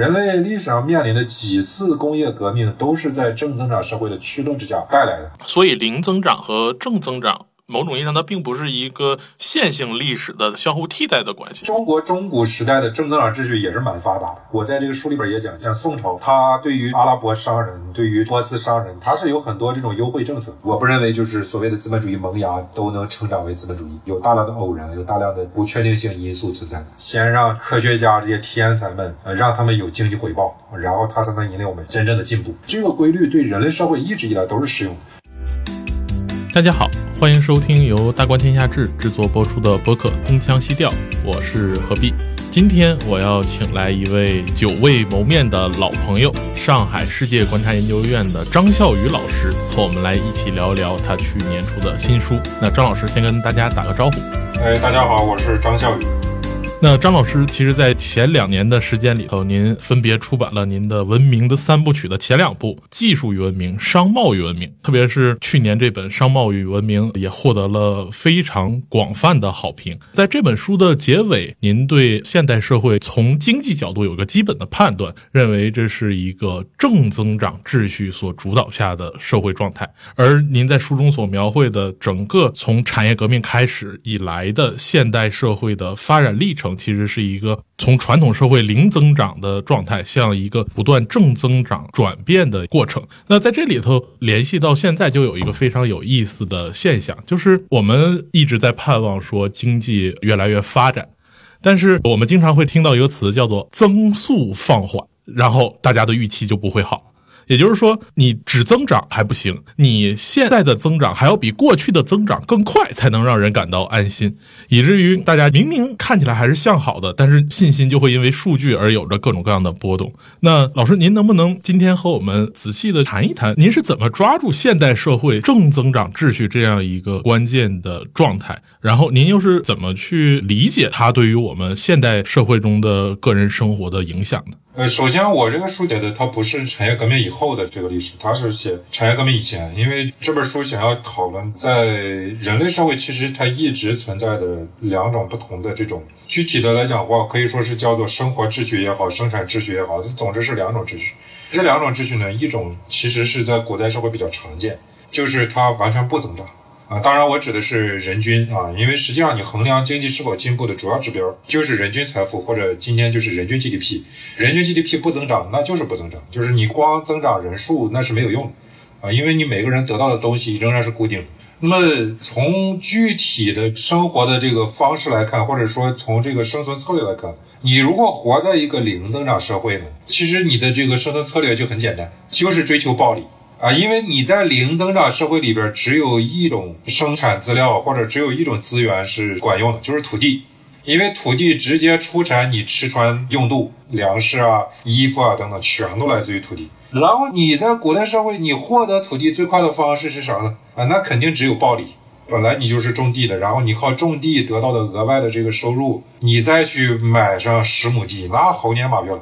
人类历史上面临的几次工业革命，都是在正增长社会的驱动之下带来的。所以，零增长和正增长。某种意义上，它并不是一个线性历史的相互替代的关系。中国中古时代的正增长秩序也是蛮发达的。我在这个书里边也讲，像宋朝，它对于阿拉伯商人、对于波斯商人，它是有很多这种优惠政策。我不认为就是所谓的资本主义萌芽都能成长为资本主义，有大量的偶然，有大量的不确定性因素存在。先让科学家这些天才们，呃，让他们有经济回报，然后他才能引领我们真正的进步。这个规律对人类社会一直以来都是适用的。大家好，欢迎收听由大观天下志制作播出的播客《东腔西调》，我是何必。今天我要请来一位久未谋面的老朋友，上海世界观察研究院的张笑宇老师，和我们来一起聊聊他去年出的新书。那张老师先跟大家打个招呼。哎，大家好，我是张笑宇。那张老师，其实，在前两年的时间里头，您分别出版了您的《文明的三部曲》的前两部《技术与文明》《商贸与文明》，特别是去年这本《商贸与文明》也获得了非常广泛的好评。在这本书的结尾，您对现代社会从经济角度有个基本的判断，认为这是一个正增长秩序所主导下的社会状态。而您在书中所描绘的整个从产业革命开始以来的现代社会的发展历程。其实是一个从传统社会零增长的状态，向一个不断正增长转变的过程。那在这里头联系到现在，就有一个非常有意思的现象，就是我们一直在盼望说经济越来越发展，但是我们经常会听到一个词叫做增速放缓，然后大家的预期就不会好。也就是说，你只增长还不行，你现在的增长还要比过去的增长更快，才能让人感到安心。以至于大家明明看起来还是向好的，但是信心就会因为数据而有着各种各样的波动。那老师，您能不能今天和我们仔细的谈一谈，您是怎么抓住现代社会正增长秩序这样一个关键的状态？然后您又是怎么去理解它对于我们现代社会中的个人生活的影响的？呃，首先我这个书写的它不是产业革命以后的这个历史，它是写产业革命以前。因为这本书想要讨论在人类社会其实它一直存在的两种不同的这种具体的来讲话，可以说是叫做生活秩序也好，生产秩序也好，总之是两种秩序。这两种秩序呢，一种其实是在古代社会比较常见，就是它完全不增长。啊，当然我指的是人均啊，因为实际上你衡量经济是否进步的主要指标就是人均财富，或者今天就是人均 GDP。人均 GDP 不增长，那就是不增长，就是你光增长人数那是没有用的啊，因为你每个人得到的东西仍然是固定。那么从具体的生活的这个方式来看，或者说从这个生存策略来看，你如果活在一个零增长社会呢，其实你的这个生存策略就很简单，就是追求暴利。啊，因为你在零增长社会里边，只有一种生产资料或者只有一种资源是管用的，就是土地。因为土地直接出产你吃穿用度、粮食啊、衣服啊等等，全都来自于土地。然后你在古代社会，你获得土地最快的方式是啥呢？啊，那肯定只有暴利。本来你就是种地的，然后你靠种地得到的额外的这个收入，你再去买上十亩地，那猴年马月了。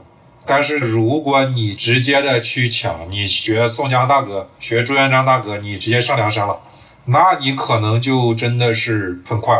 但是如果你直接的去抢，你学宋江大哥，学朱元璋大哥，你直接上梁山了，那你可能就真的是很快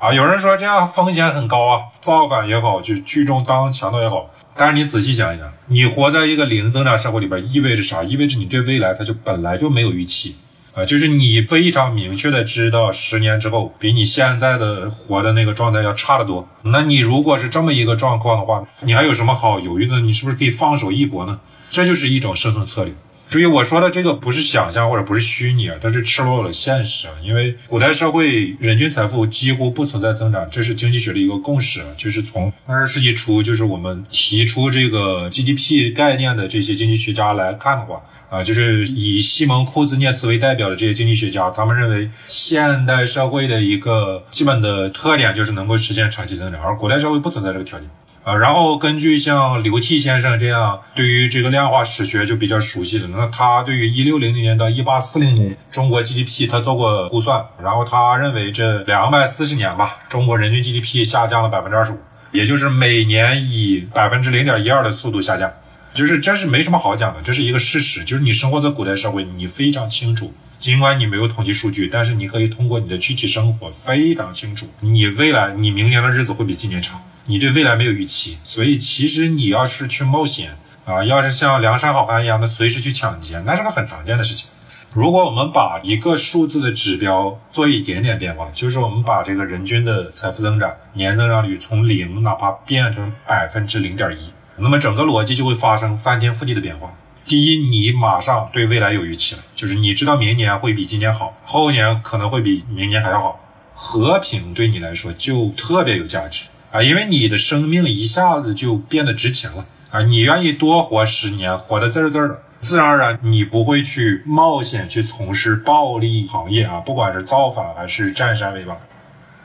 啊！有人说这样风险很高啊，造反也好，就聚众当强盗也好。但是你仔细想一想，你活在一个零增长社会里边，意味着啥？意味着你对未来它就本来就没有预期。啊，就是你非常明确的知道，十年之后比你现在的活的那个状态要差得多。那你如果是这么一个状况的话，你还有什么好犹豫的？你是不是可以放手一搏呢？这就是一种生存策略。注意我说的这个不是想象或者不是虚拟啊，它是赤裸裸的现实啊。因为古代社会人均财富几乎不存在增长，这是经济学的一个共识啊。就是从二十世纪初，就是我们提出这个 GDP 概念的这些经济学家来看的话。啊，就是以西蒙库兹涅茨为代表的这些经济学家，他们认为现代社会的一个基本的特点就是能够实现长期增长，而古代社会不存在这个条件。啊，然后根据像刘替先生这样对于这个量化史学就比较熟悉的，那他对于一六零零年到一八四零年中国 GDP 他做过估算，然后他认为这两百四十年吧，中国人均 GDP 下降了百分之二十五，也就是每年以百分之零点一二的速度下降。就是这是没什么好讲的，这是一个事实。就是你生活在古代社会，你非常清楚，尽管你没有统计数据，但是你可以通过你的具体生活非常清楚，你未来你明年的日子会比今年长。你对未来没有预期，所以其实你要是去冒险啊，要是像梁山好汉一样的随时去抢劫，那是个很常见的事情。如果我们把一个数字的指标做一点点变化，就是我们把这个人均的财富增长年增长率从零哪怕变成百分之零点一，那么整个逻辑就会发生翻天覆地的变化。第一，你马上对未来有预期了，就是你知道明年会比今年好，后年可能会比明年还要好。和平对你来说就特别有价值啊，因为你的生命一下子就变得值钱了啊，你愿意多活十年，活得滋儿滋儿的，自然而然你不会去冒险去从事暴利行业啊，不管是造反还是占山为王。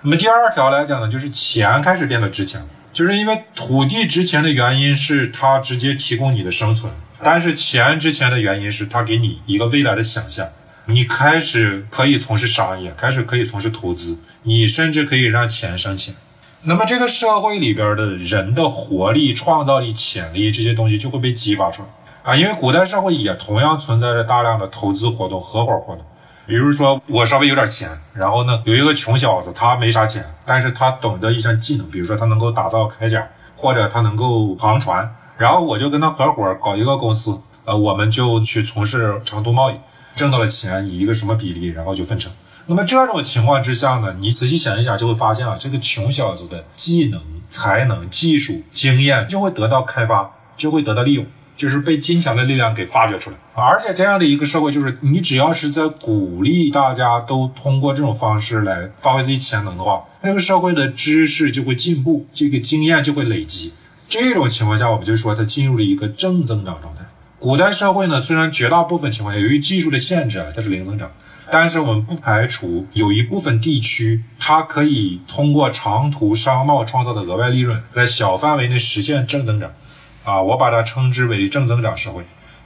那么第二条来讲呢，就是钱开始变得值钱了，就是因为土地值钱的原因是它直接提供你的生存。但是钱值钱的原因是它给你一个未来的想象，你开始可以从事商业，开始可以从事投资，你甚至可以让钱生钱。那么这个社会里边的人的活力、创造力、潜力这些东西就会被激发出来啊！因为古代社会也同样存在着大量的投资活动、合伙活动。比如说我稍微有点钱，然后呢有一个穷小子，他没啥钱，但是他懂得一项技能，比如说他能够打造铠甲，或者他能够航船。然后我就跟他合伙搞一个公司，呃，我们就去从事长途贸易，挣到了钱以一个什么比例，然后就分成。那么这种情况之下呢，你仔细想一想就会发现啊，这个穷小子的技能、才能、技术、经验就会得到开发，就会得到利用，就是被金钱的力量给发掘出来。而且这样的一个社会，就是你只要是在鼓励大家都通过这种方式来发挥自己潜能的话，那个社会的知识就会进步，这个经验就会累积。这种情况下，我们就说它进入了一个正增长状态。古代社会呢，虽然绝大部分情况下由于技术的限制啊，它是零增长，但是我们不排除有一部分地区，它可以通过长途商贸创造的额外利润，在小范围内实现正增长。啊，我把它称之为正增长社会。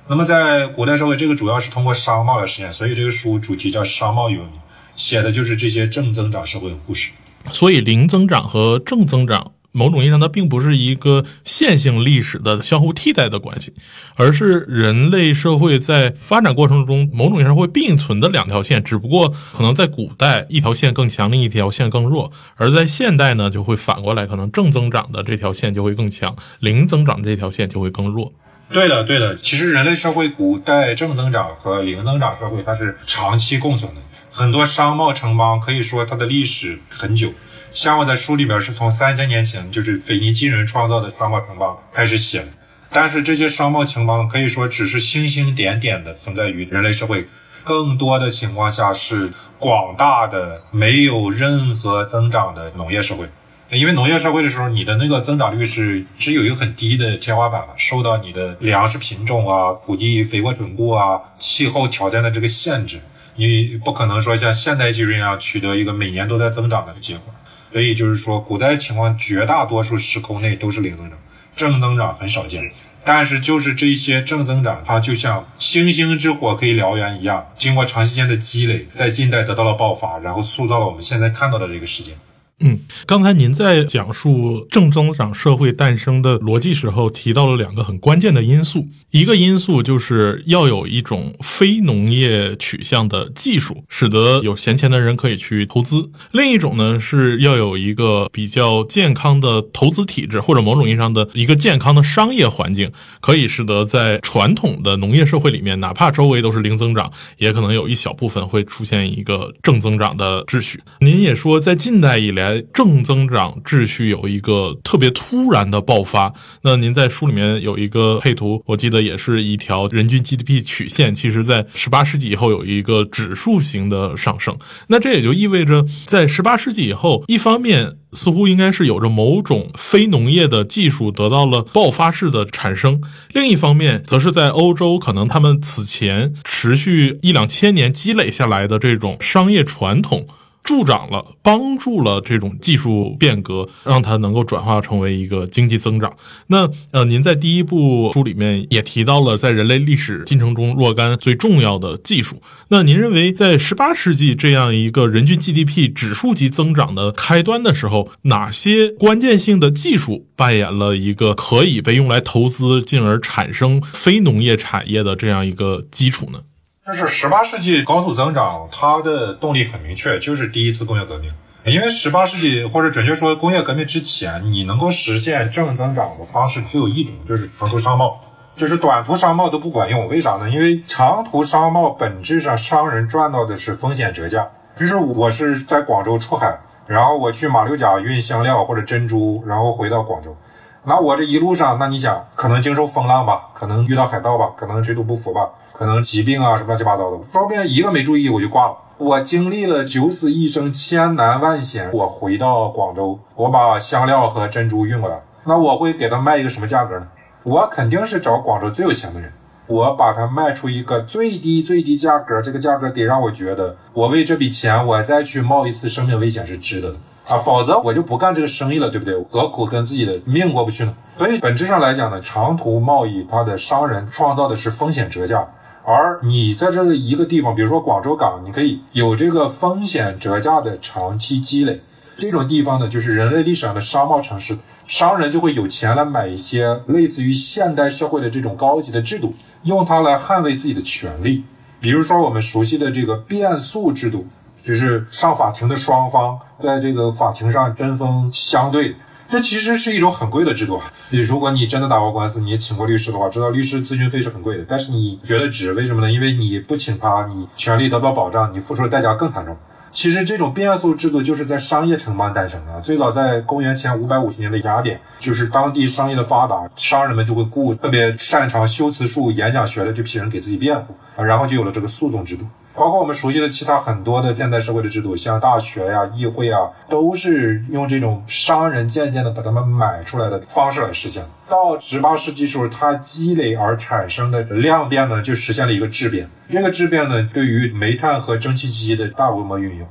那么在古代社会，这个主要是通过商贸来实现，所以这个书主题叫《商贸与文明》，写的就是这些正增长社会的故事。所以零增长和正增长。某种意义上，它并不是一个线性历史的相互替代的关系，而是人类社会在发展过程中某种意义上会并存的两条线。只不过可能在古代一条线更强，另一条线更弱；而在现代呢，就会反过来，可能正增长的这条线就会更强，零增长这条线就会更弱。对的，对的。其实人类社会古代正增长和零增长社会它是长期共存的，很多商贸城邦可以说它的历史很久。像我在书里边是从三千年前，就是腓尼基人创造的商贸城邦开始写，但是这些商贸城邦可以说只是星星点点的存在于人类社会，更多的情况下是广大的没有任何增长的农业社会，因为农业社会的时候，你的那个增长率是只有一个很低的天花板了，受到你的粮食品种啊、土地肥沃程度啊、气候条件的这个限制，你不可能说像现代技术一样取得一个每年都在增长的结果。所以就是说，古代情况绝大多数时空内都是零增长，正增长很少见。但是就是这些正增长，它就像星星之火可以燎原一样，经过长时间的积累，在近代得到了爆发，然后塑造了我们现在看到的这个世界。嗯，刚才您在讲述正增长社会诞生的逻辑时候，提到了两个很关键的因素。一个因素就是要有一种非农业取向的技术，使得有闲钱的人可以去投资；另一种呢，是要有一个比较健康的投资体制，或者某种意义上的一个健康的商业环境，可以使得在传统的农业社会里面，哪怕周围都是零增长，也可能有一小部分会出现一个正增长的秩序。您也说，在近代以来。正增长秩序有一个特别突然的爆发。那您在书里面有一个配图，我记得也是一条人均 GDP 曲线，其实在十八世纪以后有一个指数型的上升。那这也就意味着，在十八世纪以后，一方面似乎应该是有着某种非农业的技术得到了爆发式的产生；另一方面，则是在欧洲，可能他们此前持续一两千年积累下来的这种商业传统。助长了，帮助了这种技术变革，让它能够转化成为一个经济增长。那呃，您在第一部书里面也提到了，在人类历史进程中若干最重要的技术。那您认为，在十八世纪这样一个人均 GDP 指数级增长的开端的时候，哪些关键性的技术扮演了一个可以被用来投资，进而产生非农业产业的这样一个基础呢？就是十八世纪高速增长，它的动力很明确，就是第一次工业革命。因为十八世纪或者准确说工业革命之前，你能够实现正增长的方式只有一种，就是长途商贸，就是短途商贸都不管用。为啥呢？因为长途商贸本质上商人赚到的是风险折价，就是我是在广州出海，然后我去马六甲运香料或者珍珠，然后回到广州。那我这一路上，那你想，可能经受风浪吧，可能遇到海盗吧，可能水土不服吧，可能疾病啊什么乱七八糟的，说不定一个没注意我就挂了。我经历了九死一生、千难万险，我回到广州，我把香料和珍珠运过来，那我会给他卖一个什么价格呢？我肯定是找广州最有钱的人，我把它卖出一个最低最低价格，这个价格得让我觉得，我为这笔钱我再去冒一次生命危险是值得的。啊，否则我就不干这个生意了，对不对？何苦跟自己的命过不去呢？所以本质上来讲呢，长途贸易它的商人创造的是风险折价，而你在这个一个地方，比如说广州港，你可以有这个风险折价的长期积累。这种地方呢，就是人类历史上的商贸城市，商人就会有钱来买一些类似于现代社会的这种高级的制度，用它来捍卫自己的权利。比如说我们熟悉的这个变速制度。就是上法庭的双方在这个法庭上针锋相对，这其实是一种很贵的制度啊。你如果你真的打过官司，你请过律师的话，知道律师咨询费是很贵的。但是你觉得值？为什么呢？因为你不请他，你权利得不到保障，你付出的代价更惨重。其实这种变诉制度就是在商业城邦诞生的。最早在公元前五百五十年的雅典，就是当地商业的发达，商人们就会雇特别擅长修辞术、演讲学的这批人给自己辩护，然后就有了这个诉讼制度。包括我们熟悉的其他很多的现代社会的制度，像大学呀、议会啊，都是用这种商人渐渐的把他们买出来的方式来实现。到十八世纪时候，它积累而产生的量变呢，就实现了一个质变。这个质变呢，对于煤炭和蒸汽机的大规模运用。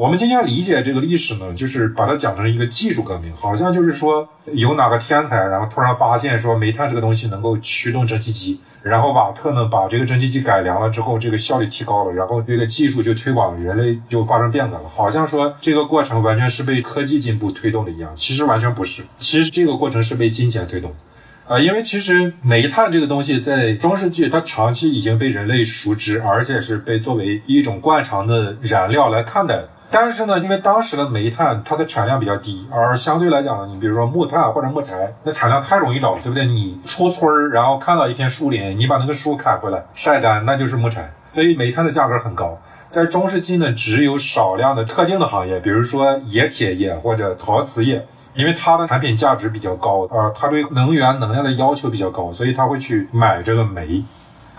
我们今天理解这个历史呢，就是把它讲成一个技术革命，好像就是说有哪个天才，然后突然发现说煤炭这个东西能够驱动蒸汽机，然后瓦特呢把这个蒸汽机改良了之后，这个效率提高了，然后这个技术就推广了，人类就发生变革了，好像说这个过程完全是被科技进步推动的一样，其实完全不是，其实这个过程是被金钱推动。啊，因为其实煤炭这个东西在中世纪，它长期已经被人类熟知，而且是被作为一种惯常的燃料来看待。但是呢，因为当时的煤炭它的产量比较低，而相对来讲呢，你比如说木炭或者木柴，那产量太容易找，对不对？你出村儿，然后看到一片树林，你把那个树砍回来晒干，那就是木柴。所以煤炭的价格很高。在中世纪呢，只有少量的特定的行业，比如说冶铁业或者陶瓷业。因为它的产品价值比较高，呃，它对能源能量的要求比较高，所以他会去买这个煤。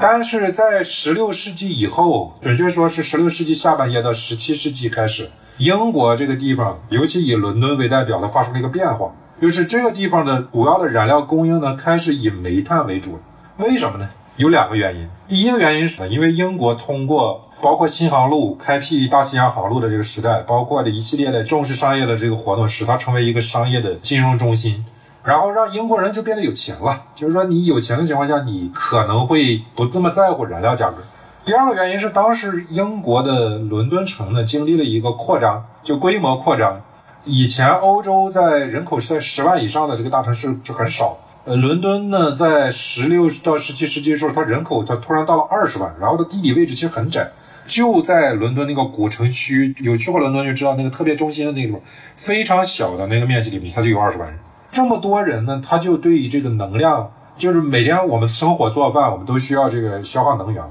但是在十六世纪以后，准确说是十六世纪下半叶到十七世纪开始，英国这个地方，尤其以伦敦为代表的，发生了一个变化，就是这个地方的主要的燃料供应呢，开始以煤炭为主。为什么呢？有两个原因。第一个原因是呢，因为英国通过。包括新航路开辟大西洋航路的这个时代，包括这一系列的重视商业的这个活动，使它成为一个商业的金融中心，然后让英国人就变得有钱了。就是说，你有钱的情况下，你可能会不那么在乎燃料价格。第二个原因是，当时英国的伦敦城呢经历了一个扩张，就规模扩张。以前欧洲在人口是在十万以上的这个大城市是很少，呃，伦敦呢在十六到十七世纪的时候，它人口它突然到了二十万，然后它地理位置其实很窄。就在伦敦那个古城区，有去过伦敦就知道那个特别中心的那种非常小的那个面积里面，它就有二十万人。这么多人呢，他就对于这个能量，就是每天我们生火做饭，我们都需要这个消耗能源，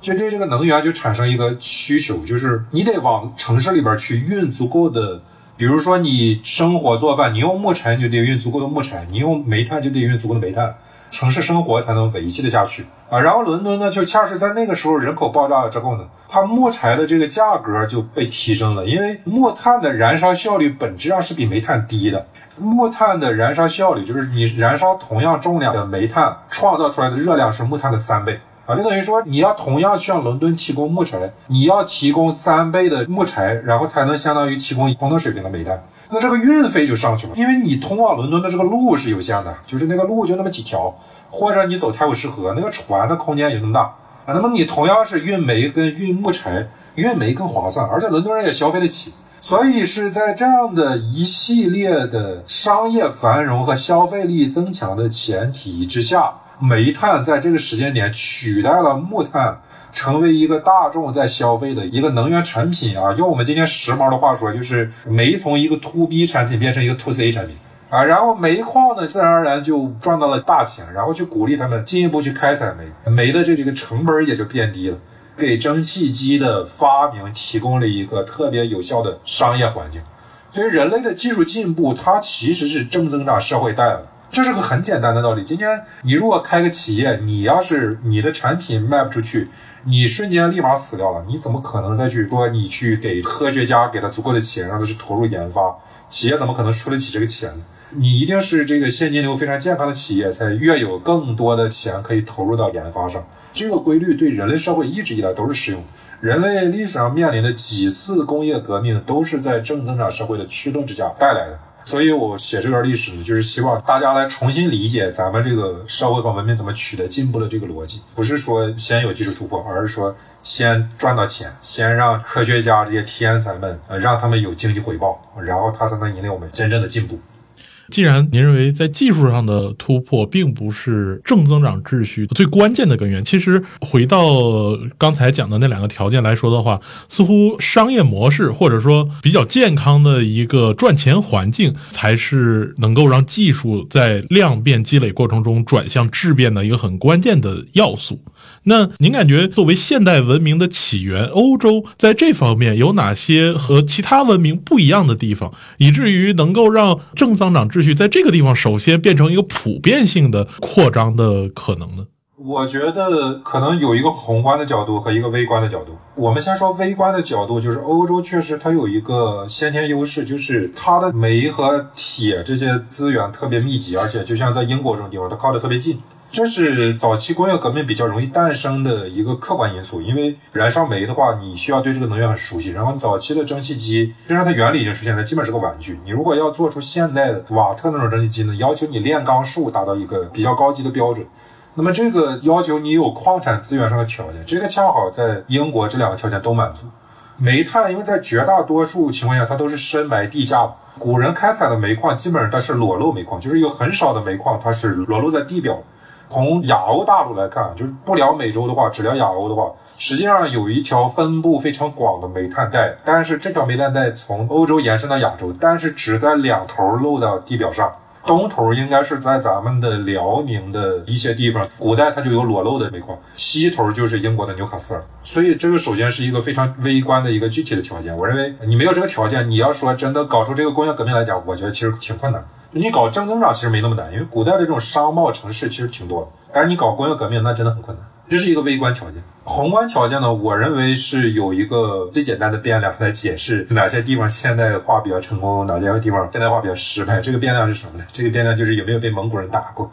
就对这个能源就产生一个需求，就是你得往城市里边去运足够的，比如说你生火做饭，你用木柴就得运足够的木柴，你用煤炭就得运足够的煤炭。城市生活才能维系的下去啊，然后伦敦呢，就恰是在那个时候人口爆炸了之后呢，它木材的这个价格就被提升了，因为木炭的燃烧效率本质上是比煤炭低的，木炭的燃烧效率就是你燃烧同样重量的煤炭创造出来的热量是木炭的三倍啊，就等于说你要同样向伦敦提供木材，你要提供三倍的木材，然后才能相当于提供同等水平的煤炭。那这个运费就上去了，因为你通往伦敦的这个路是有限的，就是那个路就那么几条，或者你走泰晤士河，那个船的空间也那么大啊。那么你同样是运煤跟运木材，运煤更划算，而且伦敦人也消费得起。所以是在这样的一系列的商业繁荣和消费力增强的前提之下，煤炭在这个时间点取代了木炭，成为一个大众在消费的一个能源产品啊。用我们今天时髦的话说，就是煤从一个 to B 产品变成一个 to C 产品啊。然后煤矿呢，自然而然就赚到了大钱，然后去鼓励他们进一步去开采煤，煤的这这个成本也就变低了，给蒸汽机的发明提供了一个特别有效的商业环境。所以，人类的技术进步，它其实是正增长社会带来的。这是个很简单的道理。今天你如果开个企业，你要是你的产品卖不出去，你瞬间立马死掉了。你怎么可能再去说你去给科学家给他足够的钱，让他去投入研发？企业怎么可能出得起这个钱呢？你一定是这个现金流非常健康的企业，才越有更多的钱可以投入到研发上。这个规律对人类社会一直以来都是适用。人类历史上面临的几次工业革命，都是在正增长社会的驱动之下带来的。所以我写这段历史，就是希望大家来重新理解咱们这个社会和文明怎么取得进步的这个逻辑。不是说先有技术突破，而是说先赚到钱，先让科学家这些天才们，呃，让他们有经济回报，然后他才能引领我们真正的进步。既然您认为在技术上的突破并不是正增长秩序最关键的根源，其实回到刚才讲的那两个条件来说的话，似乎商业模式或者说比较健康的一个赚钱环境，才是能够让技术在量变积累过程中转向质变的一个很关键的要素。那您感觉作为现代文明的起源，欧洲在这方面有哪些和其他文明不一样的地方，以至于能够让正增长秩序在这个地方首先变成一个普遍性的扩张的可能呢？我觉得可能有一个宏观的角度和一个微观的角度。我们先说微观的角度，就是欧洲确实它有一个先天优势，就是它的煤和铁这些资源特别密集，而且就像在英国这种地方，它靠得特别近。这是早期工业革命比较容易诞生的一个客观因素，因为燃烧煤的话，你需要对这个能源很熟悉。然后早期的蒸汽机，虽然它原理已经出现了，基本是个玩具。你如果要做出现代的瓦特那种蒸汽机呢，要求你炼钢术达到一个比较高级的标准。那么这个要求你有矿产资源上的条件，这个恰好在英国这两个条件都满足。煤炭，因为在绝大多数情况下它都是深埋地下，古人开采的煤矿基本上它是裸露煤矿，就是有很少的煤矿它是裸露在地表。从亚欧大陆来看，就是不聊美洲的话，只聊亚欧的话，实际上有一条分布非常广的煤炭带，但是这条煤炭带从欧洲延伸到亚洲，但是只在两头露到地表上，东头应该是在咱们的辽宁的一些地方，古代它就有裸露的煤矿，西头就是英国的纽卡斯尔，所以这个首先是一个非常微观的一个具体的条件。我认为你没有这个条件，你要说真的搞出这个工业革命来讲，我觉得其实挺困难。你搞正增长其实没那么难，因为古代的这种商贸城市其实挺多的。但是你搞工业革命，那真的很困难。这是一个微观条件。宏观条件呢，我认为是有一个最简单的变量来解释哪些地方现代化比较成功，哪些地方现代化比较失败。这个变量是什么呢？这个变量就是有没有被蒙古人打过。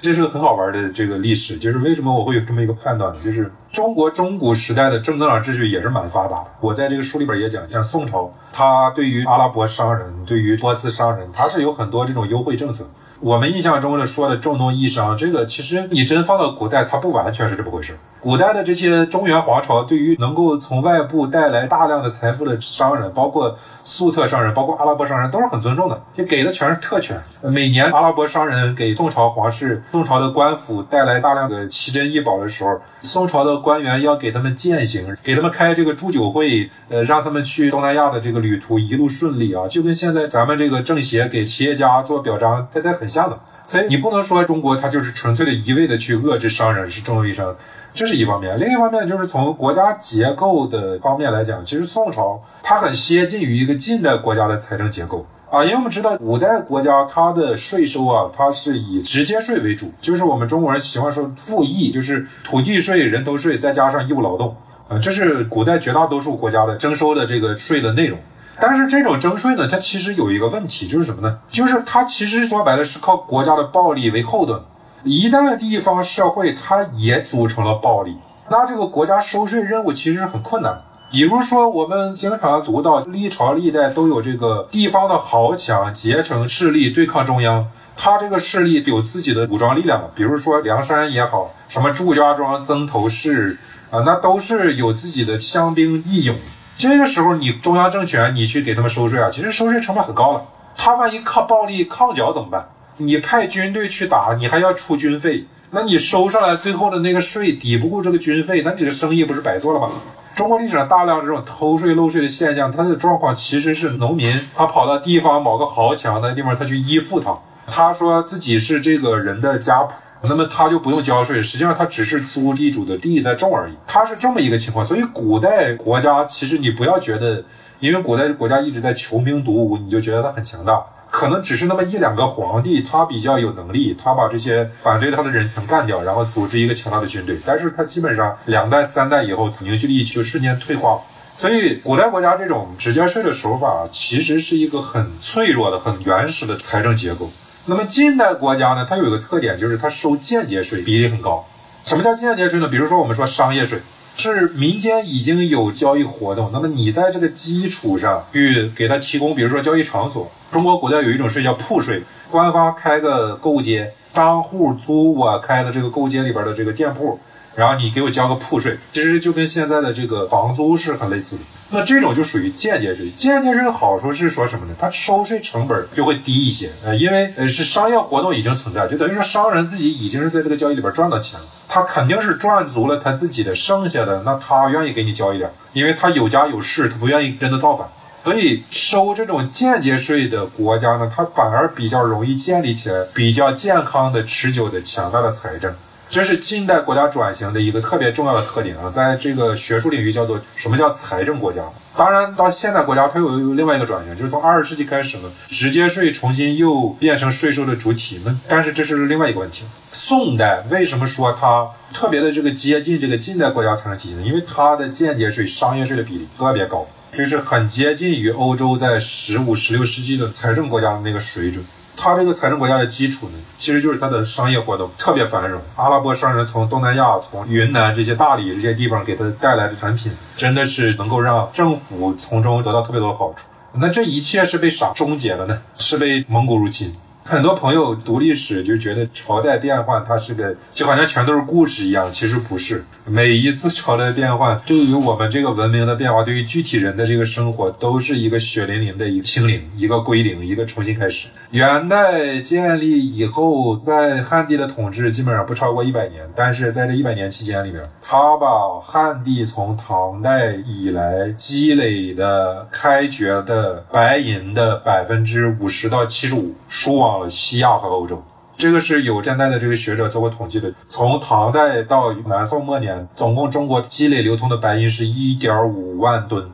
这是个很好玩的这个历史，就是为什么我会有这么一个判断呢？就是中国中古时代的正增长秩序也是蛮发达的。我在这个书里边也讲，像宋朝，它对于阿拉伯商人、对于波斯商人，它是有很多这种优惠政策。我们印象中的说的重农抑商，这个其实你真放到古代，它不完全是这么回事。古代的这些中原皇朝，对于能够从外部带来大量的财富的商人，包括粟特商人，包括阿拉伯商人，都是很尊重的，就给的全是特权。每年阿拉伯商人给宋朝皇室、宋朝的官府带来大量的奇珍异宝的时候，宋朝的官员要给他们践行，给他们开这个祝酒会，呃，让他们去东南亚的这个旅途一路顺利啊，就跟现在咱们这个政协给企业家做表彰，它它很像的。所以你不能说中国它就是纯粹的一味的去遏制商人是重要医生，这是一方面。另一方面就是从国家结构的方面来讲，其实宋朝它很接近于一个近代国家的财政结构啊，因为我们知道古代国家它的税收啊，它是以直接税为主，就是我们中国人喜欢说赋役，就是土地税、人头税再加上义务劳动啊，这是古代绝大多数国家的征收的这个税的内容。但是这种征税呢，它其实有一个问题，就是什么呢？就是它其实说白了是靠国家的暴力为后盾。一旦地方社会它也组成了暴力，那这个国家收税任务其实是很困难的。比如说，我们经常读到历朝历代都有这个地方的豪强结成势力对抗中央，他这个势力有自己的武装力量。比如说梁山也好，什么祝家庄、曾头市啊，那都是有自己的乡兵义勇。这个时候，你中央政权你去给他们收税啊，其实收税成本很高了。他万一抗暴力抗剿怎么办？你派军队去打，你还要出军费，那你收上来最后的那个税抵不过这个军费，那你这个生意不是白做了吗？中国历史上大量这种偷税漏税的现象，它的状况其实是农民他跑到地方某个豪强的地方，他去依附他，他说自己是这个人的家仆，那么他就不用交税，实际上他只是租地主的地在种而已，他是这么一个情况。所以古代国家其实你不要觉得，因为古代国家一直在穷兵黩武，你就觉得他很强大。可能只是那么一两个皇帝，他比较有能力，他把这些反对他的人全干掉，然后组织一个强大的军队。但是他基本上两代三代以后，凝聚力就瞬间退化。所以古代国家这种直接税的手法，其实是一个很脆弱的、很原始的财政结构。那么近代国家呢，它有一个特点，就是它收间接税比例很高。什么叫间接税呢？比如说我们说商业税。是民间已经有交易活动，那么你在这个基础上去给他提供，比如说交易场所。中国古代有一种税叫铺税，官方开个购物街，商户租我开的这个购物街里边的这个店铺。然后你给我交个铺税，其实就跟现在的这个房租是很类似的。那这种就属于间接税。间接税的好处是说什么呢？它收税成本就会低一些，呃，因为呃是商业活动已经存在，就等于说商人自己已经是在这个交易里边赚到钱了，他肯定是赚足了他自己的剩下的，那他愿意给你交一点，因为他有家有室，他不愿意真的造反。所以收这种间接税的国家呢，它反而比较容易建立起来比较健康的、持久的、强大的财政。这是近代国家转型的一个特别重要的特点啊，在这个学术领域叫做什么叫财政国家？当然，到现代国家它有另外一个转型，就是从二十世纪开始呢，直接税重新又变成税收的主体。那但是这是另外一个问题。宋代为什么说它特别的这个接近这个近代国家财政体系呢？因为它的间接税、商业税的比例特别高，就是很接近于欧洲在十五、十六世纪的财政国家的那个水准。它这个财政国家的基础呢，其实就是它的商业活动特别繁荣。阿拉伯商人从东南亚、从云南这些大理这些地方给他带来的产品，真的是能够让政府从中得到特别多的好处。那这一切是被啥终结了呢？是被蒙古入侵。很多朋友读历史就觉得朝代变换它是个就好像全都是故事一样，其实不是。每一次朝代变换对于我们这个文明的变化，对于具体人的这个生活，都是一个血淋淋的一个清零，一个归零，一个重新开始。元代建立以后，在汉地的统治基本上不超过一百年，但是在这一百年期间里面，他把汉地从唐代以来积累的开掘的白银的百分之五十到七十五输往。了西亚和欧洲，这个是有现代的这个学者做过统计的。从唐代到南宋末年，总共中国积累流通的白银是一点五万吨。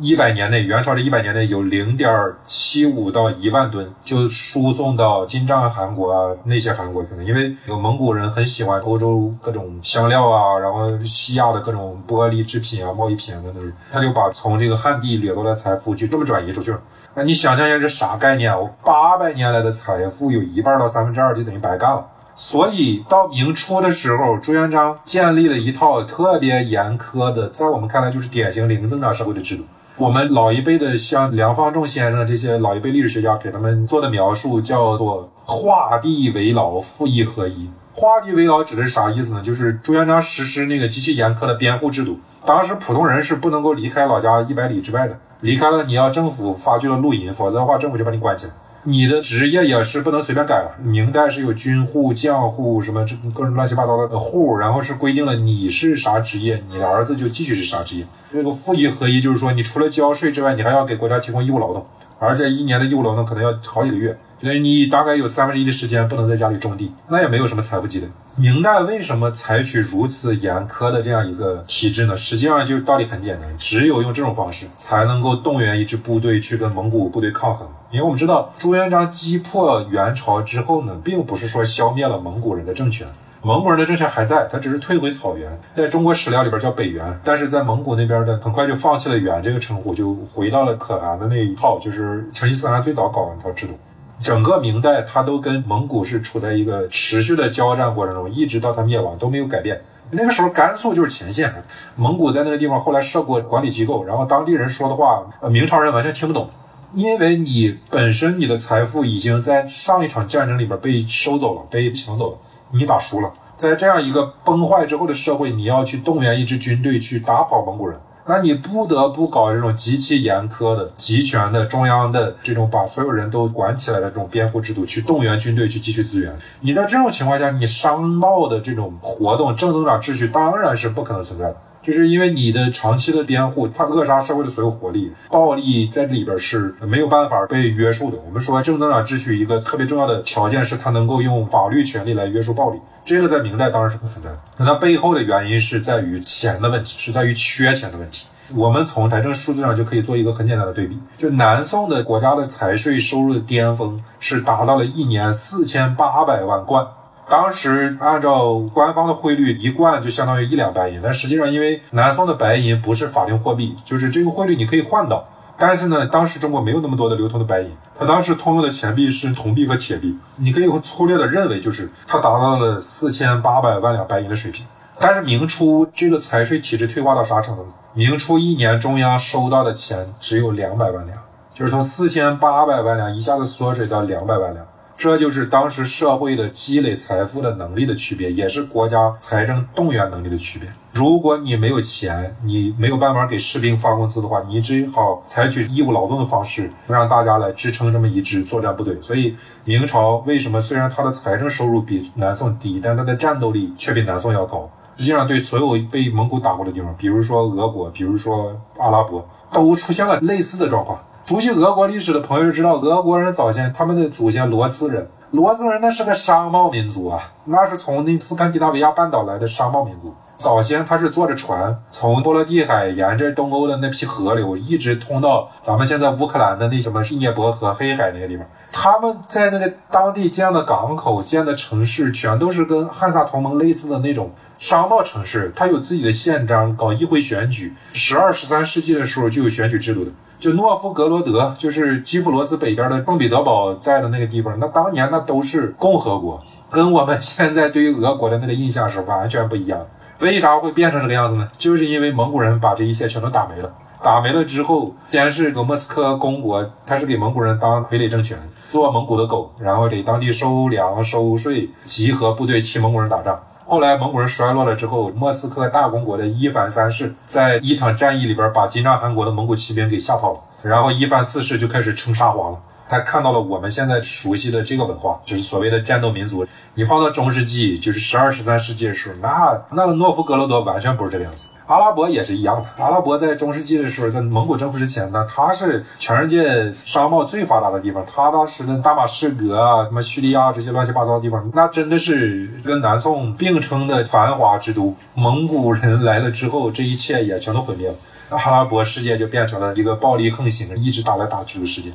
一百年内，元朝这一百年内有零点七五到一万吨就输送到金帐汗国啊那些汗国去了。因为有蒙古人很喜欢欧洲各种香料啊，然后西亚的各种玻璃制品啊、贸易品啊等等，他就把从这个汉地掠夺的财富就这么转移出去了。那你想象一下，这啥概念？我八百年来的财富有一半到三分之二就等于白干了。所以到明初的时候，朱元璋建立了一套特别严苛的，在我们看来就是典型零增长社会的制度。我们老一辈的像梁方仲先生这些老一辈历史学家给他们做的描述叫做“画地为牢，富役合一”。画地为牢指的是啥意思呢？就是朱元璋实施那个极其严苛的编户制度，当时普通人是不能够离开老家一百里之外的。离开了，你要政府发具了录音，否则的话，政府就把你关起来。你的职业也是不能随便改了。明代是有军户、将户什么这各种乱七八糟的户，然后是规定了你是啥职业，你的儿子就继续是啥职业。这个赋役合一，就是说你除了交税之外，你还要给国家提供义务劳动，而且一年的义务劳动可能要好几个月。所以你大概有三分之一的时间不能在家里种地，那也没有什么财富积累。明代为什么采取如此严苛的这样一个体制呢？实际上就是道理很简单，只有用这种方式才能够动员一支部队去跟蒙古部队抗衡。因为我们知道朱元璋击破元朝之后呢，并不是说消灭了蒙古人的政权，蒙古人的政权还在，他只是退回草原，在中国史料里边叫北元，但是在蒙古那边呢，很快就放弃了元这个称呼，就回到了可汗的那一套，就是成吉思汗最早搞的那套制度。整个明代，他都跟蒙古是处在一个持续的交战过程中，一直到他灭亡都没有改变。那个时候，甘肃就是前线，蒙古在那个地方后来设过管理机构，然后当地人说的话，呃，明朝人完全听不懂，因为你本身你的财富已经在上一场战争里边被收走了，被抢走了，你打输了，在这样一个崩坏之后的社会，你要去动员一支军队去打跑蒙古人。那你不得不搞这种极其严苛的集权的中央的这种把所有人都管起来的这种辩护制度，去动员军队去继续支援。你在这种情况下，你商贸的这种活动、正增长秩序当然是不可能存在的。就是因为你的长期的辩护，它扼杀社会的所有活力，暴力在里边是没有办法被约束的。我们说正增长秩序一个特别重要的条件是它能够用法律权利来约束暴力，这个在明代当然是不存在的。那它背后的原因是在于钱的问题，是在于缺钱的问题。我们从财政数字上就可以做一个很简单的对比，就南宋的国家的财税收入的巅峰是达到了一年四千八百万贯。当时按照官方的汇率，一贯就相当于一两白银。但实际上，因为南宋的白银不是法定货币，就是这个汇率你可以换到。但是呢，当时中国没有那么多的流通的白银，它当时通用的钱币是铜币和铁币。你可以粗略的认为，就是它达到了四千八百万两白银的水平。但是明初这个财税体制退化到啥程度呢？明初一年中央收到的钱只有两百万两，就是从四千八百万两一下子缩水到两百万两。这就是当时社会的积累财富的能力的区别，也是国家财政动员能力的区别。如果你没有钱，你没有办法给士兵发工资的话，你只好采取义务劳动的方式，让大家来支撑这么一支作战部队。所以明朝为什么虽然它的财政收入比南宋低，但它的战斗力却比南宋要高？实际上，对所有被蒙古打过的地方，比如说俄国，比如说阿拉伯，都出现了类似的状况。熟悉俄国历史的朋友知道，俄国人早先他们的祖先罗斯人，罗斯人那是个商贸民族啊，那是从那斯堪的纳维亚半岛来的商贸民族。早先他是坐着船从波罗的海沿着东欧的那批河流，一直通到咱们现在乌克兰的那什么涅伯河、黑海那个地方。他们在那个当地建的港口、建的城市，全都是跟汉萨同盟类似的那种商贸城市。它有自己的宪章，搞议会选举。十二、十三世纪的时候就有选举制度的。就诺夫格罗德，就是基辅罗斯北边的圣彼得堡在的那个地方，那当年那都是共和国，跟我们现在对于俄国的那个印象是完全不一样。为啥会变成这个样子呢？就是因为蒙古人把这一切全都打没了。打没了之后，先是个莫斯科公国，他是给蒙古人当傀儡政权，做蒙古的狗，然后给当地收粮收税，集合部队替蒙古人打仗。后来蒙古人衰落了之后，莫斯科大公国的伊凡三世在一场战役里边把金帐汗国的蒙古骑兵给吓跑了，然后伊凡四世就开始称沙皇了。他看到了我们现在熟悉的这个文化，就是所谓的战斗民族。你放到中世纪，就是十二、十三世纪的时候，那那个诺夫哥罗德完全不是这个样子。阿拉伯也是一样的。阿拉伯在中世纪的时候，在蒙古征服之前呢，它是全世界商贸最发达的地方。它当时的大马士革啊、什么叙利亚这些乱七八糟的地方，那真的是跟南宋并称的繁华之都。蒙古人来了之后，这一切也全都毁灭了。阿拉伯世界就变成了一个暴力横行、一直打来打去的世界。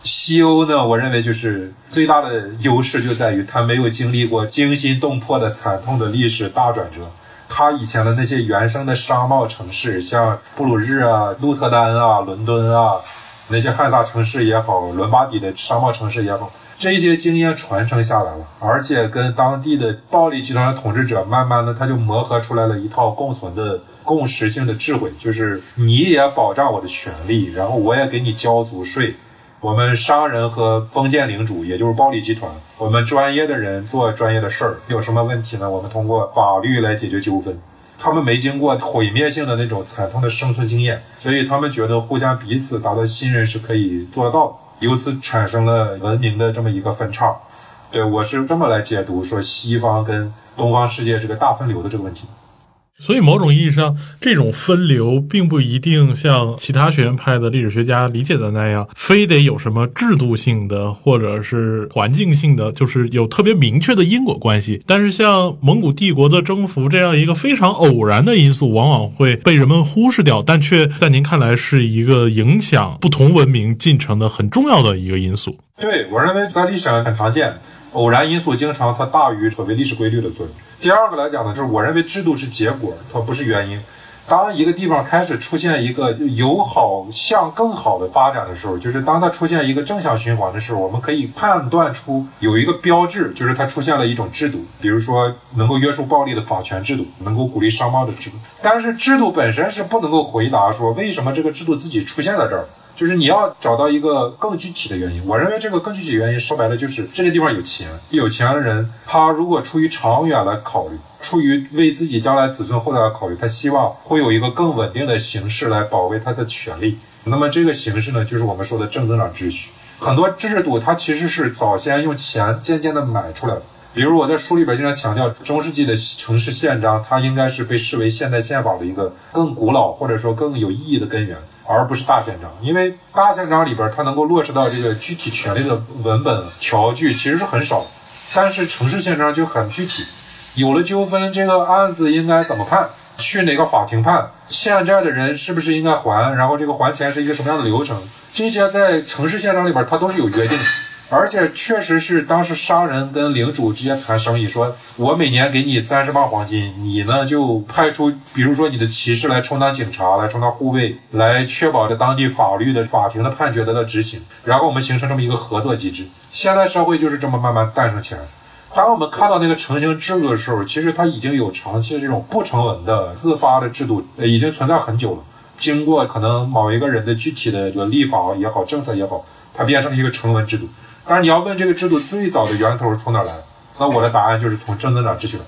西欧呢，我认为就是最大的优势就在于它没有经历过惊心动魄的惨痛的历史大转折。他以前的那些原生的商贸城市，像布鲁日啊、鹿特丹啊、伦敦啊，那些汉萨城市也好，伦巴底的商贸城市也好，这些经验传承下来了，而且跟当地的暴力集团的统治者，慢慢的他就磨合出来了一套共存的共识性的智慧，就是你也保障我的权利，然后我也给你交足税。我们商人和封建领主，也就是暴力集团，我们专业的人做专业的事儿，有什么问题呢？我们通过法律来解决纠纷。他们没经过毁灭性的那种惨痛的生存经验，所以他们觉得互相彼此达到信任是可以做到，由此产生了文明的这么一个分叉。对我是这么来解读说西方跟东方世界这个大分流的这个问题。所以，某种意义上，这种分流并不一定像其他学院派的历史学家理解的那样，非得有什么制度性的或者是环境性的，就是有特别明确的因果关系。但是，像蒙古帝国的征服这样一个非常偶然的因素，往往会被人们忽视掉，但却在您看来是一个影响不同文明进程的很重要的一个因素。对我认为，在历史上很常见，偶然因素经常它大于所谓历史规律的作用。第二个来讲呢，就是我认为制度是结果，它不是原因。当一个地方开始出现一个友好向更好的发展的时候，就是当它出现一个正向循环的时候，我们可以判断出有一个标志，就是它出现了一种制度，比如说能够约束暴力的法权制度，能够鼓励商贸的制度。但是制度本身是不能够回答说为什么这个制度自己出现在这儿。就是你要找到一个更具体的原因，我认为这个更具体的原因说白了就是这个地方有钱，有钱的人他如果出于长远来考虑，出于为自己将来子孙后代考虑，他希望会有一个更稳定的形式来保卫他的权利。那么这个形式呢，就是我们说的正增长秩序。很多制度它其实是早先用钱渐渐的买出来的。比如我在书里边经常强调，中世纪的城市宪章，它应该是被视为现代宪法的一个更古老或者说更有意义的根源，而不是大宪章。因为大宪章里边它能够落实到这个具体权利的文本条据其实是很少，但是城市宪章就很具体。有了纠纷，这个案子应该怎么判？去哪个法庭判？欠债的人是不是应该还？然后这个还钱是一个什么样的流程？这些在城市宪章里边它都是有约定的。而且确实是当时商人跟领主直接谈生意，说我每年给你三十万黄金，你呢就派出，比如说你的骑士来充当警察，来充当护卫，来确保这当地法律的法庭的判决得到执行，然后我们形成这么一个合作机制。现代社会就是这么慢慢诞生起来。当我们看到那个成型制度的时候，其实它已经有长期的这种不成文的自发的制度，已经存在很久了。经过可能某一个人的具体的这个立法也好，政策也好，它变成了一个成文制度。但是你要问这个制度最早的源头是从哪来，那我的答案就是从正增长秩序。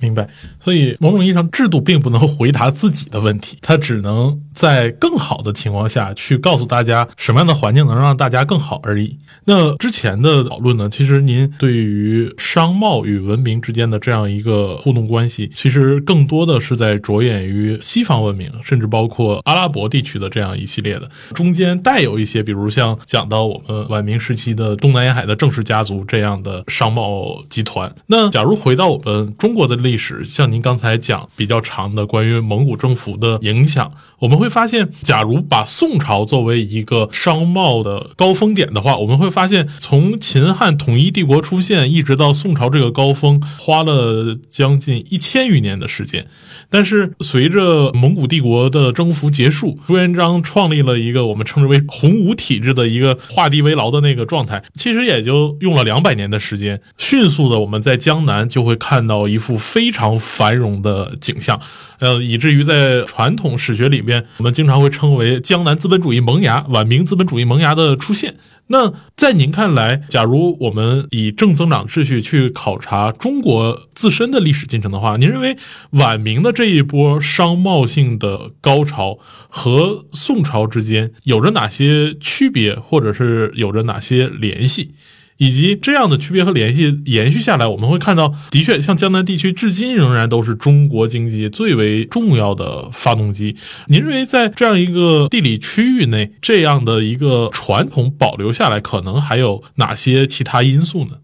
明白，所以某种意义上，制度并不能回答自己的问题，它只能在更好的情况下去告诉大家什么样的环境能让大家更好而已。那之前的讨论呢，其实您对于商贸与文明之间的这样一个互动关系，其实更多的是在着眼于西方文明，甚至包括阿拉伯地区的这样一系列的，中间带有一些，比如像讲到我们晚明时期的东南沿海的正式家族这样的商贸集团。那假如回到我们中国的历，史像您刚才讲比较长的关于蒙古政府的影响，我们会会发现，假如把宋朝作为一个商贸的高峰点的话，我们会发现，从秦汉统一帝国出现一直到宋朝这个高峰，花了将近一千余年的时间。但是随着蒙古帝国的征服结束，朱元璋创立了一个我们称之为洪武体制的一个画地为牢的那个状态，其实也就用了两百年的时间，迅速的我们在江南就会看到一幅非常繁荣的景象，呃，以至于在传统史学里边，我们经常会称为江南资本主义萌芽、晚明资本主义萌芽的出现。那在您看来，假如我们以正增长秩序去考察中国自身的历史进程的话，您认为晚明的这一波商贸性的高潮和宋朝之间有着哪些区别，或者是有着哪些联系？以及这样的区别和联系延续下来，我们会看到，的确，像江南地区至今仍然都是中国经济最为重要的发动机。您认为，在这样一个地理区域内，这样的一个传统保留下来，可能还有哪些其他因素呢？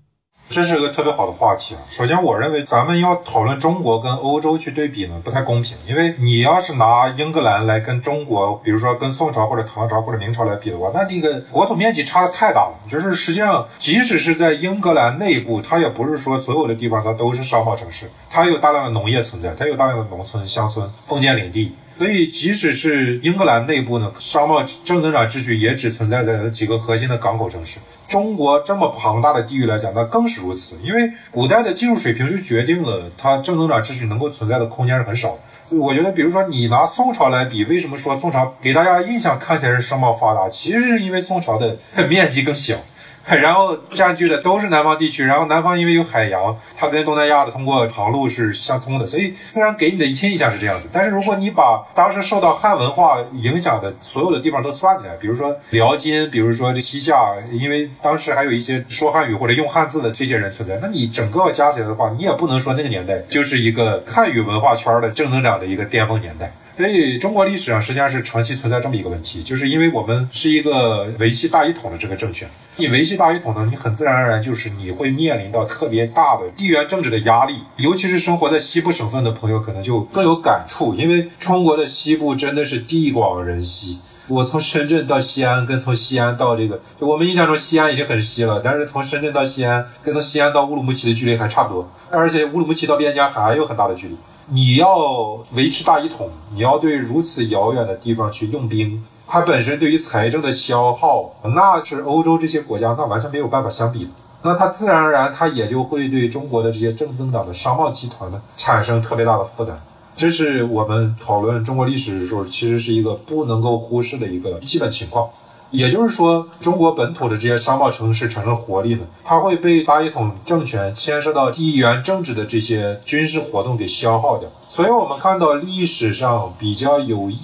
这是个特别好的话题啊！首先，我认为咱们要讨论中国跟欧洲去对比呢，不太公平。因为你要是拿英格兰来跟中国，比如说跟宋朝或者唐朝或者明朝来比的话，那这个国土面积差的太大了。就是实际上，即使是在英格兰内部，它也不是说所有的地方它都是商贸城市，它有大量的农业存在，它有大量的农村、乡村、封建领地。所以，即使是英格兰内部呢，商贸正增长秩序也只存在在几个核心的港口城市。中国这么庞大的地域来讲，那更是如此。因为古代的技术水平就决定了它正增长秩序能够存在的空间是很少。所以，我觉得，比如说你拿宋朝来比，为什么说宋朝给大家印象看起来是商贸发达？其实是因为宋朝的 面积更小。然后占据的都是南方地区，然后南方因为有海洋，它跟东南亚的通过航路是相通的，所以自然给你的印象是这样子。但是如果你把当时受到汉文化影响的所有的地方都算起来，比如说辽金，比如说这西夏，因为当时还有一些说汉语或者用汉字的这些人存在，那你整个加起来的话，你也不能说那个年代就是一个汉语文化圈的正增长的一个巅峰年代。所以中国历史上实际上是长期存在这么一个问题，就是因为我们是一个维系大一统的这个政权，你维系大一统呢，你很自然而然就是你会面临到特别大的地缘政治的压力，尤其是生活在西部省份的朋友可能就更有感触，因为中国的西部真的是地广人稀。我从深圳到西安，跟从西安到这个，我们印象中西安已经很西了，但是从深圳到西安，跟从西安到乌鲁木齐的距离还差不多，而且乌鲁木齐到边疆还有很大的距离。你要维持大一统，你要对如此遥远的地方去用兵，它本身对于财政的消耗，那是欧洲这些国家那完全没有办法相比的。那它自然而然，它也就会对中国的这些正增长的商贸集团呢产生特别大的负担。这是我们讨论中国历史的时候，其实是一个不能够忽视的一个基本情况。也就是说，中国本土的这些商贸城市产生活力呢，它会被八一统政权牵涉到地缘政治的这些军事活动给消耗掉。所以，我们看到历史上比较有意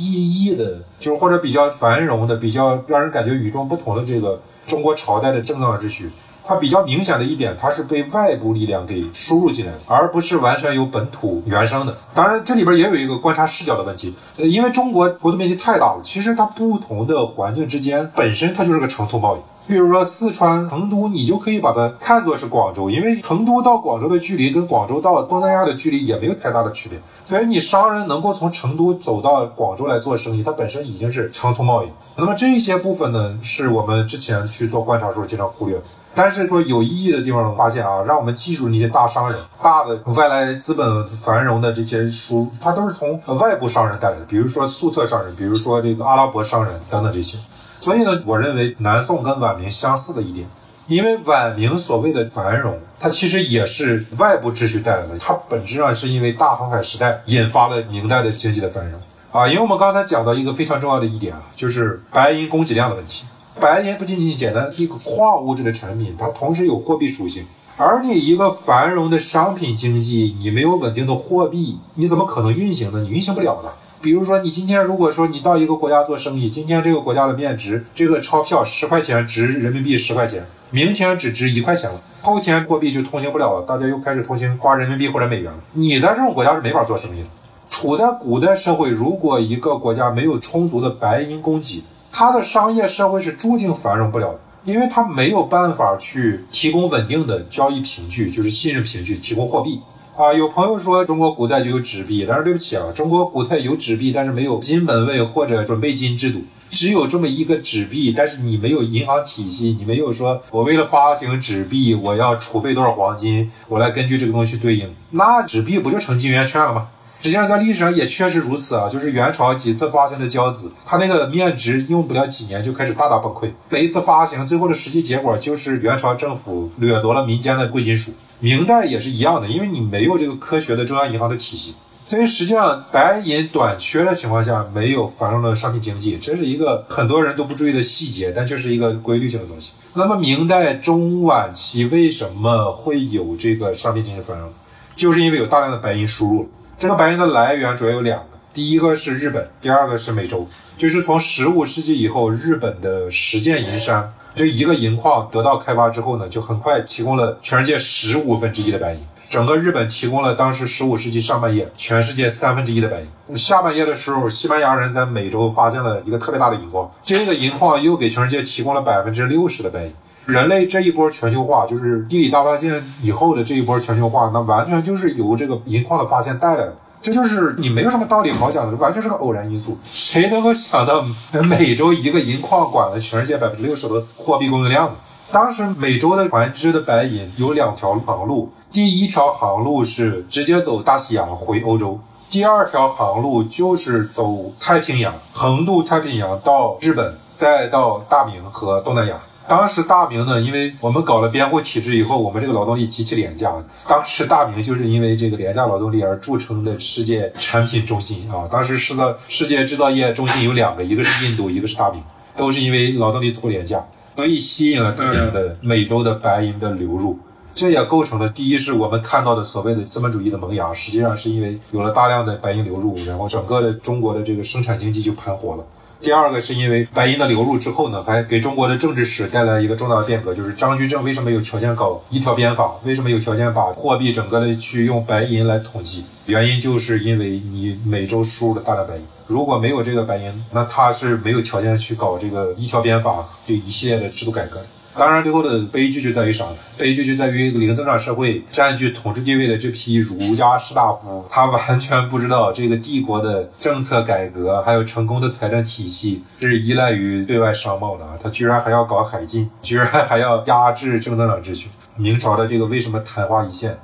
义的，就是或者比较繁荣的、比较让人感觉与众不同的这个中国朝代的政党秩序。它比较明显的一点，它是被外部力量给输入进来的，而不是完全由本土原生的。当然，这里边也有一个观察视角的问题，因为中国国土面积太大了，其实它不同的环境之间本身它就是个长途贸易。比如说四川成都，你就可以把它看作是广州，因为成都到广州的距离跟广州到东南亚的距离也没有太大的区别，所以你商人能够从成都走到广州来做生意，它本身已经是长途贸易。那么这些部分呢，是我们之前去做观察时候经常忽略。但是说有意义的地方，发现啊，让我们记住那些大商人、大的外来资本繁荣的这些书，它都是从外部商人带来的。比如说粟特商人，比如说这个阿拉伯商人等等这些。所以呢，我认为南宋跟晚明相似的一点，因为晚明所谓的繁荣，它其实也是外部秩序带来的，它本质上是因为大航海时代引发了明代的经济的繁荣啊。因为我们刚才讲到一个非常重要的一点啊，就是白银供给量的问题。白银不仅仅简单一个矿物质的产品，它同时有货币属性。而你一个繁荣的商品经济，你没有稳定的货币，你怎么可能运行呢？你运行不了的。比如说，你今天如果说你到一个国家做生意，今天这个国家的面值，这个钞票十块钱值人民币十块钱，明天只值一块钱了，后天货币就通行不了了，大家又开始通行花人民币或者美元了。你在这种国家是没法做生意的。处在古代社会，如果一个国家没有充足的白银供给，它的商业社会是注定繁荣不了的，因为它没有办法去提供稳定的交易凭据，就是信任凭据，提供货币啊。有朋友说中国古代就有纸币，但是对不起啊，中国古代有纸币，但是没有金本位或者准备金制度，只有这么一个纸币，但是你没有银行体系，你没有说我为了发行纸币，我要储备多少黄金，我来根据这个东西对应，那纸币不就成金圆券了吗？实际上，在历史上也确实如此啊，就是元朝几次发行的交子，它那个面值用不了几年就开始大大崩溃。每一次发行，最后的实际结果就是元朝政府掠夺了民间的贵金属。明代也是一样的，因为你没有这个科学的中央银行的体系，所以实际上白银短缺的情况下，没有繁荣的商品经济，这是一个很多人都不注意的细节，但却是一个规律性的东西。那么明代中晚期为什么会有这个商品经济繁荣？就是因为有大量的白银输入了。这个白银的来源主要有两个，第一个是日本，第二个是美洲。就是从十五世纪以后，日本的石见银山这一个银矿得到开发之后呢，就很快提供了全世界十五分之一的白银。整个日本提供了当时十五世纪上半叶全世界三分之一的白银。下半叶的时候，西班牙人在美洲发现了一个特别大的银矿，这个银矿又给全世界提供了百分之六十的白银。人类这一波全球化，就是地理大发现以后的这一波全球化，那完全就是由这个银矿的发现带来的。这就是你没有什么道理好讲的，完全是个偶然因素。谁能够想到美洲一个银矿管了全世界百分之六十的货币供应量呢？当时美洲的船只的白银有两条航路，第一条航路是直接走大西洋回欧洲，第二条航路就是走太平洋，横渡太平洋到日本，再到大明和东南亚。当时大明呢，因为我们搞了编户体制以后，我们这个劳动力极其廉价。当时大明就是因为这个廉价劳动力而著称的世界产品中心啊。当时世造世界制造业中心有两个，一个是印度，一个是大明，都是因为劳动力粗廉价，所以吸引了大量的美洲的白银的流入。这也构成了第一是我们看到的所谓的资本主义的萌芽，实际上是因为有了大量的白银流入，然后整个的中国的这个生产经济就盘活了。第二个是因为白银的流入之后呢，还给中国的政治史带来一个重大的变革，就是张居正为什么有条件搞一条鞭法，为什么有条件把货币整个的去用白银来统计？原因就是因为你每周输入了大量白银，如果没有这个白银，那他是没有条件去搞这个一条鞭法这一系列的制度改革。当然，最后的悲剧就在于啥？悲剧就在于零增长社会占据统治地位的这批儒家士大夫，他完全不知道这个帝国的政策改革，还有成功的财政体系是依赖于对外商贸的。他居然还要搞海禁，居然还要压制正增长秩序。明朝的这个为什么昙花一现？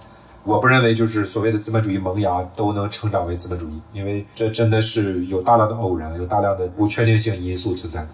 我不认为就是所谓的资本主义萌芽都能成长为资本主义，因为这真的是有大量的偶然，有大量的不确定性因素存在，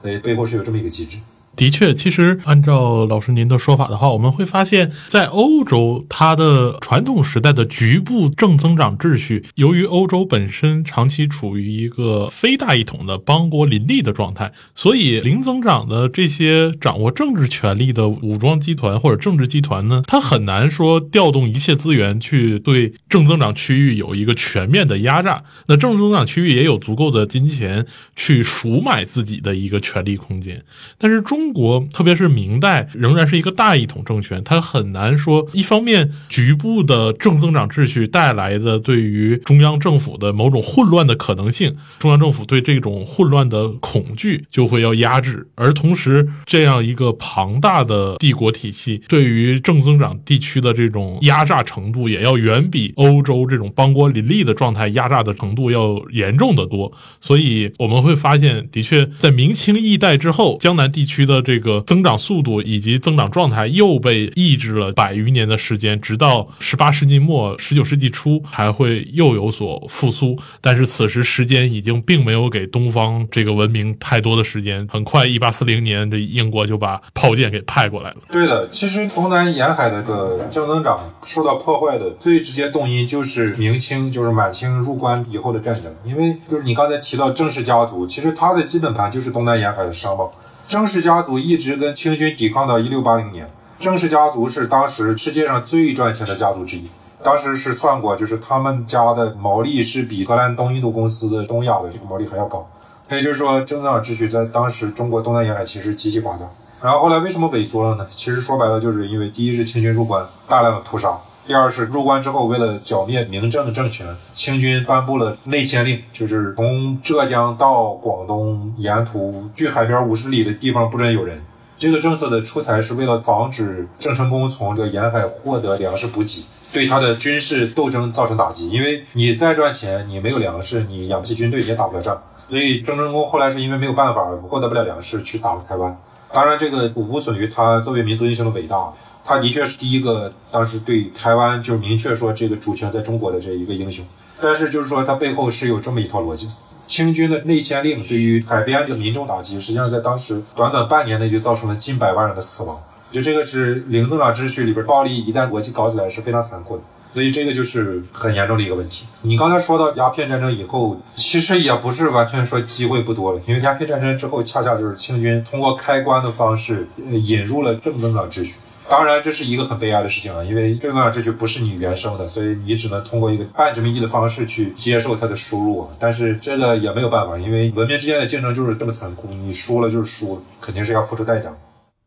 所以背后是有这么一个机制。的确，其实按照老师您的说法的话，我们会发现，在欧洲，它的传统时代的局部正增长秩序，由于欧洲本身长期处于一个非大一统的邦国林立的状态，所以零增长的这些掌握政治权力的武装集团或者政治集团呢，它很难说调动一切资源去对正增长区域有一个全面的压榨。那正增长区域也有足够的金钱去赎买自己的一个权力空间，但是中。中国特别是明代仍然是一个大一统政权，它很难说一方面局部的正增长秩序带来的对于中央政府的某种混乱的可能性，中央政府对这种混乱的恐惧就会要压制，而同时这样一个庞大的帝国体系对于正增长地区的这种压榨程度，也要远比欧洲这种邦国林立的状态压榨的程度要严重的多。所以我们会发现，的确在明清易代之后，江南地区的。这个增长速度以及增长状态又被抑制了百余年的时间，直到十八世纪末、十九世纪初还会又有所复苏。但是此时时间已经并没有给东方这个文明太多的时间。很快，一八四零年，这英国就把炮舰给派过来了。对的，其实东南沿海的这个正增长受到破坏的最直接动因就是明清，就是满清入关以后的战争。因为就是你刚才提到郑氏家族，其实它的基本盘就是东南沿海的商贸。郑氏家族一直跟清军抵抗到一六八零年。郑氏家族是当时世界上最赚钱的家族之一，当时是算过，就是他们家的毛利是比荷兰东印度公司的东亚的这个毛利还要高。也就是说，正增长秩序在当时中国东南沿海其实极其发达。然后后来为什么萎缩了呢？其实说白了，就是因为第一是清军入关，大量的屠杀。第二是入关之后，为了剿灭明政的政权，清军颁布了内迁令，就是从浙江到广东沿途距海边五十里的地方不准有人。这个政策的出台是为了防止郑成功从这个沿海获得粮食补给，对他的军事斗争造成打击。因为你再赚钱，你没有粮食，你养不起军队，也打不了仗。所以郑成功后来是因为没有办法，获得不了粮食，去打了台湾。当然，这个无损于他作为民族英雄的伟大。他的确是第一个当时对台湾就明确说这个主权在中国的这一个英雄，但是就是说他背后是有这么一套逻辑。清军的内迁令对于海边的民众打击，实际上在当时短短半年内就造成了近百万人的死亡。就这个是零增长秩序里边暴力一旦国际搞起来是非常残酷的，所以这个就是很严重的一个问题。你刚才说到鸦片战争以后，其实也不是完全说机会不多了，因为鸦片战争之后恰恰就是清军通过开关的方式引入了正增长秩序。当然，这是一个很悲哀的事情啊，因为正增长秩序不是你原生的，所以你只能通过一个半殖民地的方式去接受它的输入。但是这个也没有办法，因为文明之间的竞争就是这么残酷，你输了就是输，肯定是要付出代价。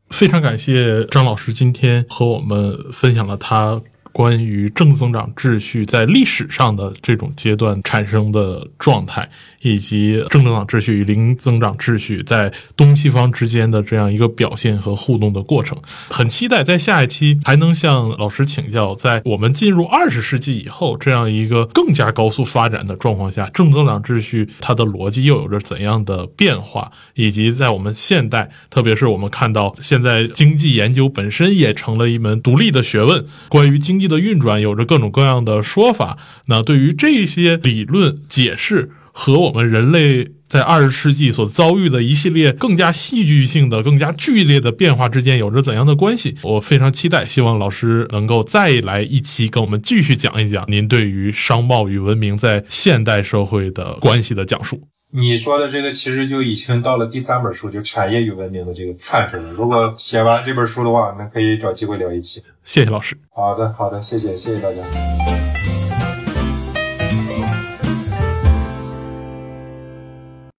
非常感谢张老师今天和我们分享了他。关于正增长秩序在历史上的这种阶段产生的状态，以及正增长秩序与零增长秩序在东西方之间的这样一个表现和互动的过程，很期待在下一期还能向老师请教，在我们进入二十世纪以后这样一个更加高速发展的状况下，正增长秩序它的逻辑又有着怎样的变化，以及在我们现代，特别是我们看到现在经济研究本身也成了一门独立的学问，关于经。经济的运转有着各种各样的说法。那对于这些理论解释和我们人类在二十世纪所遭遇的一系列更加戏剧性的、更加剧烈的变化之间有着怎样的关系？我非常期待，希望老师能够再来一期，跟我们继续讲一讲您对于商贸与文明在现代社会的关系的讲述。你说的这个其实就已经到了第三本书，就产业与文明的这个范畴了。如果写完这本书的话，那可以找机会聊一期。谢谢老师。好的，好的，谢谢，谢谢大家。